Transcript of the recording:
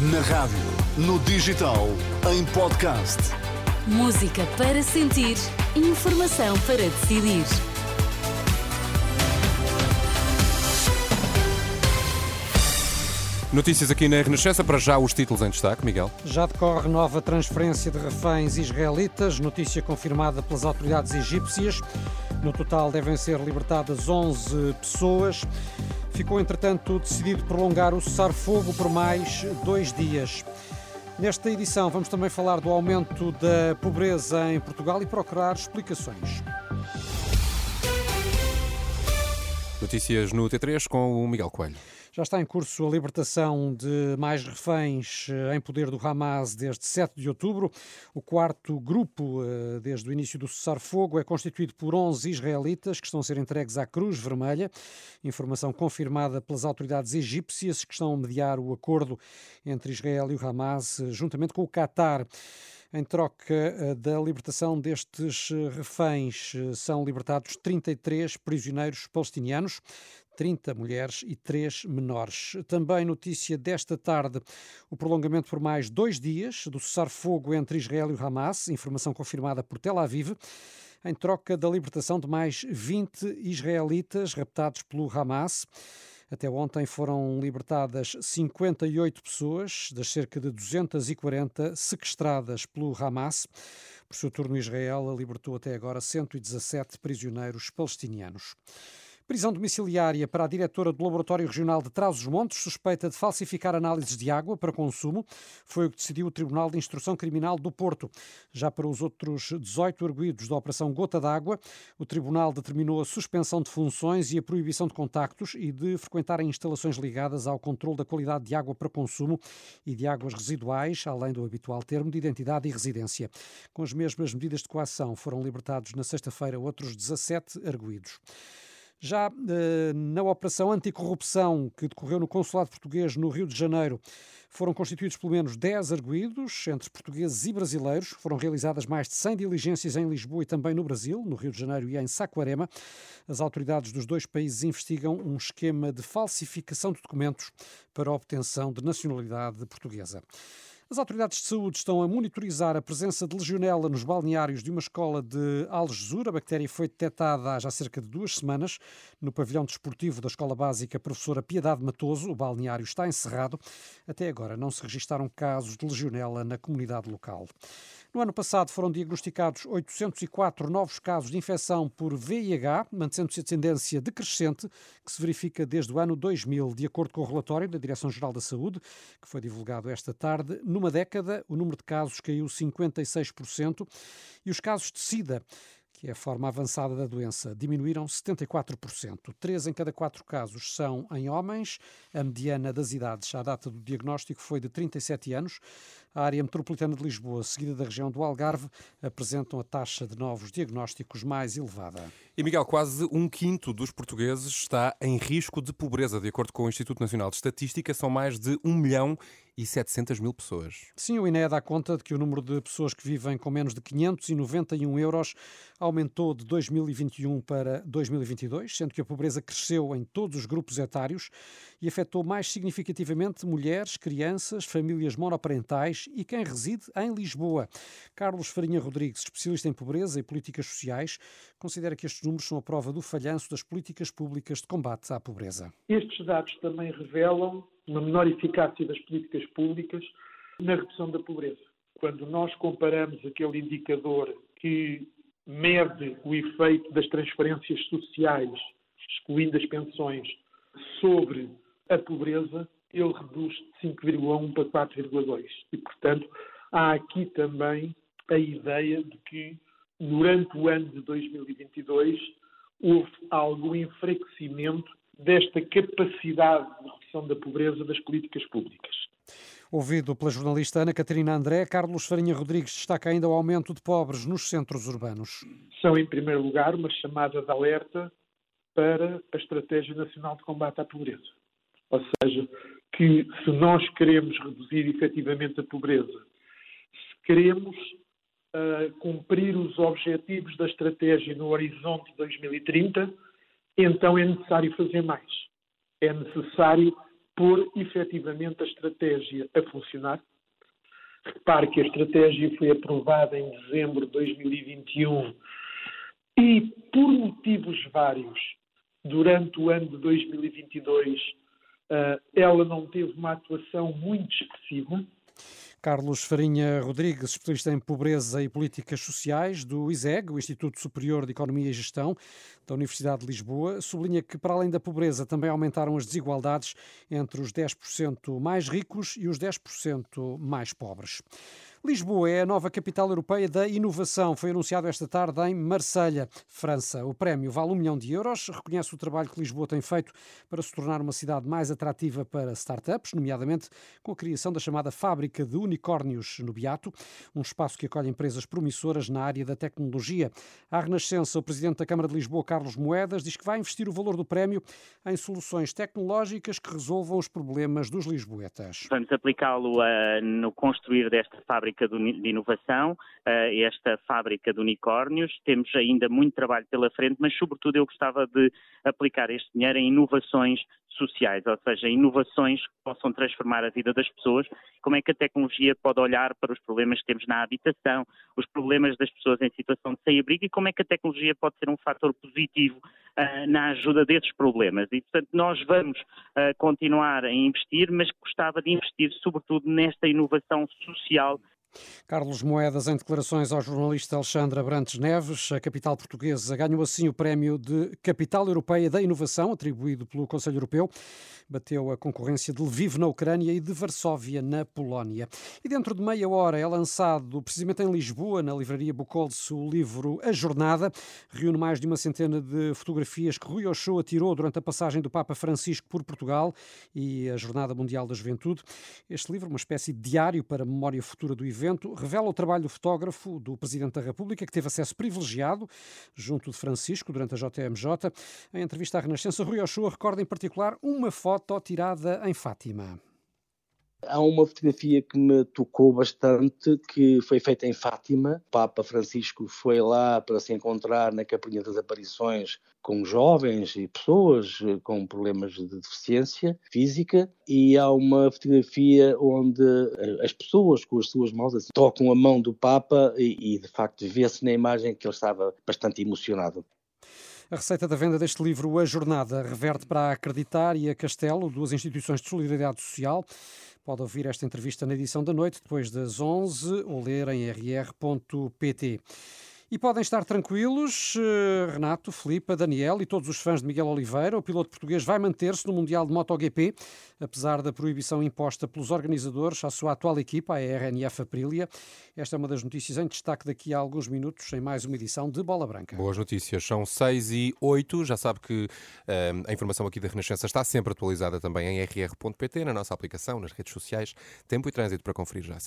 Na rádio, no digital, em podcast. Música para sentir, informação para decidir. Notícias aqui na Renascença, para já os títulos em destaque, Miguel. Já decorre nova transferência de reféns israelitas, notícia confirmada pelas autoridades egípcias. No total devem ser libertadas 11 pessoas. Ficou, entretanto, decidido prolongar o cessar-fogo por mais dois dias. Nesta edição, vamos também falar do aumento da pobreza em Portugal e procurar explicações. Notícias no T3 com o Miguel Coelho. Já está em curso a libertação de mais reféns eh, em poder do Hamas desde 7 de outubro. O quarto grupo, eh, desde o início do cessar-fogo, é constituído por 11 israelitas que estão a ser entregues à Cruz Vermelha. Informação confirmada pelas autoridades egípcias que estão a mediar o acordo entre Israel e o Hamas, eh, juntamente com o Qatar. Em troca da libertação destes reféns, são libertados 33 prisioneiros palestinianos. 30 mulheres e 3 menores. Também notícia desta tarde, o prolongamento por mais dois dias do cessar-fogo entre Israel e Hamas, informação confirmada por Tel Aviv, em troca da libertação de mais 20 israelitas raptados pelo Hamas. Até ontem foram libertadas 58 pessoas, das cerca de 240 sequestradas pelo Hamas. Por seu turno, Israel libertou até agora 117 prisioneiros palestinianos. Prisão domiciliária para a diretora do Laboratório Regional de Trás-os-Montes, suspeita de falsificar análises de água para consumo, foi o que decidiu o Tribunal de Instrução Criminal do Porto. Já para os outros 18 arguídos da Operação Gota d'Água, o Tribunal determinou a suspensão de funções e a proibição de contactos e de frequentarem instalações ligadas ao controle da qualidade de água para consumo e de águas residuais, além do habitual termo de identidade e residência. Com as mesmas medidas de coação, foram libertados na sexta-feira outros 17 arguídos. Já eh, na operação anticorrupção que decorreu no Consulado Português no Rio de Janeiro, foram constituídos pelo menos 10 arguídos, entre portugueses e brasileiros. Foram realizadas mais de 100 diligências em Lisboa e também no Brasil, no Rio de Janeiro e em Saquarema. As autoridades dos dois países investigam um esquema de falsificação de documentos para a obtenção de nacionalidade portuguesa. As autoridades de saúde estão a monitorizar a presença de legionela nos balneários de uma escola de Algesur. A bactéria foi detectada há já cerca de duas semanas no pavilhão desportivo da Escola Básica Professora Piedade Matoso. O balneário está encerrado. Até agora não se registaram casos de legionela na comunidade local. No ano passado foram diagnosticados 804 novos casos de infecção por VIH, mantendo-se a tendência decrescente que se verifica desde o ano 2000, de acordo com o relatório da Direção-Geral da Saúde, que foi divulgado esta tarde. Numa década, o número de casos caiu 56% e os casos de SIDA que é a forma avançada da doença, diminuíram 74%. Três em cada quatro casos são em homens. A mediana das idades à data do diagnóstico foi de 37 anos. A área metropolitana de Lisboa, seguida da região do Algarve, apresentam a taxa de novos diagnósticos mais elevada. E Miguel, quase um quinto dos portugueses está em risco de pobreza, de acordo com o Instituto Nacional de Estatística, são mais de 1 milhão e 700 mil pessoas. Sim, o INE dá conta de que o número de pessoas que vivem com menos de 591 euros aumentou de 2021 para 2022, sendo que a pobreza cresceu em todos os grupos etários e afetou mais significativamente mulheres, crianças, famílias monoparentais e quem reside em Lisboa. Carlos Farinha Rodrigues, especialista em pobreza e políticas sociais, considera que estes números são a prova do falhanço das políticas públicas de combate à pobreza. Estes dados também revelam uma menor eficácia das políticas públicas na redução da pobreza. Quando nós comparamos aquele indicador que mede o efeito das transferências sociais, excluindo as pensões, sobre a pobreza, ele reduz de 5,1 para 4,2. E, portanto, há aqui também a ideia de que, durante o ano de 2022, houve algum enfraquecimento desta capacidade de redução da pobreza das políticas públicas. Ouvido pela jornalista Ana Catarina André, Carlos Farinha Rodrigues destaca ainda o aumento de pobres nos centros urbanos. São, em primeiro lugar, uma chamada de alerta para a Estratégia Nacional de Combate à Pobreza. Ou seja, que se nós queremos reduzir efetivamente a pobreza, se queremos uh, cumprir os objetivos da estratégia no horizonte 2030, então é necessário fazer mais. É necessário pôr efetivamente a estratégia a funcionar. Repare que a estratégia foi aprovada em dezembro de 2021 e, por motivos vários, durante o ano de 2022, eh, ela não teve uma atuação muito expressiva. Carlos Farinha Rodrigues, especialista em pobreza e políticas sociais do ISEG, o Instituto Superior de Economia e Gestão da Universidade de Lisboa, sublinha que, para além da pobreza, também aumentaram as desigualdades entre os 10% mais ricos e os 10% mais pobres. Lisboa é a nova capital europeia da inovação. Foi anunciado esta tarde em Marselha, França. O prémio vale um milhão de euros, reconhece o trabalho que Lisboa tem feito para se tornar uma cidade mais atrativa para startups, nomeadamente com a criação da chamada Fábrica de Unicórnios no Beato, um espaço que acolhe empresas promissoras na área da tecnologia. À Renascença, o presidente da Câmara de Lisboa, Carlos Moedas, diz que vai investir o valor do prémio em soluções tecnológicas que resolvam os problemas dos lisboetas. Vamos aplicá-lo uh, no construir desta fábrica fábrica de inovação, eh, esta fábrica de unicórnios. Temos ainda muito trabalho pela frente, mas sobretudo eu gostava de aplicar este dinheiro em inovações sociais, ou seja, inovações que possam transformar a vida das pessoas, como é que a tecnologia pode olhar para os problemas que temos na habitação, os problemas das pessoas em situação de sem-abrigo e como é que a tecnologia pode ser um fator positivo uh, na ajuda desses problemas. E, portanto, nós vamos uh, continuar a investir, mas gostava de investir sobretudo nesta inovação social Carlos Moedas, em declarações ao jornalista Alexandre Abrantes Neves, a capital portuguesa ganhou assim o prémio de Capital Europeia da Inovação, atribuído pelo Conselho Europeu. Bateu a concorrência de Lviv na Ucrânia e de Varsóvia na Polónia. E dentro de meia hora é lançado, precisamente em Lisboa, na livraria Bucolce, o livro A Jornada. Reúne mais de uma centena de fotografias que Rui Ochoa tirou durante a passagem do Papa Francisco por Portugal e a Jornada Mundial da Juventude. Este livro, uma espécie de diário para a memória futura do evento, evento revela o trabalho do fotógrafo do Presidente da República, que teve acesso privilegiado junto de Francisco durante a JMJ. Em entrevista à Renascença, Rui Ochoa recorda em particular uma foto tirada em Fátima. Há uma fotografia que me tocou bastante, que foi feita em Fátima. O Papa Francisco foi lá para se encontrar na Capelinha das Aparições com jovens e pessoas eh, com problemas de deficiência física e há uma fotografia onde eh, as pessoas com as suas mãos assim, tocam a mão do Papa e, e de facto vê-se na imagem que ele estava bastante emocionado. A receita da venda deste livro, A Jornada, reverte para a Acreditar e a Castelo, duas instituições de solidariedade social. Pode ouvir esta entrevista na edição da noite, depois das 11, ou ler em rr.pt. E podem estar tranquilos, eh, Renato, Filipe, Daniel e todos os fãs de Miguel Oliveira. O piloto português vai manter-se no Mundial de MotoGP, apesar da proibição imposta pelos organizadores à sua atual equipa, a RNF Aprilia. Esta é uma das notícias em destaque daqui a alguns minutos, em mais uma edição de Bola Branca. Boas notícias, são 6 e 8. Já sabe que uh, a informação aqui da Renascença está sempre atualizada também em rr.pt, na nossa aplicação, nas redes sociais. Tempo e trânsito para conferir já a seguir.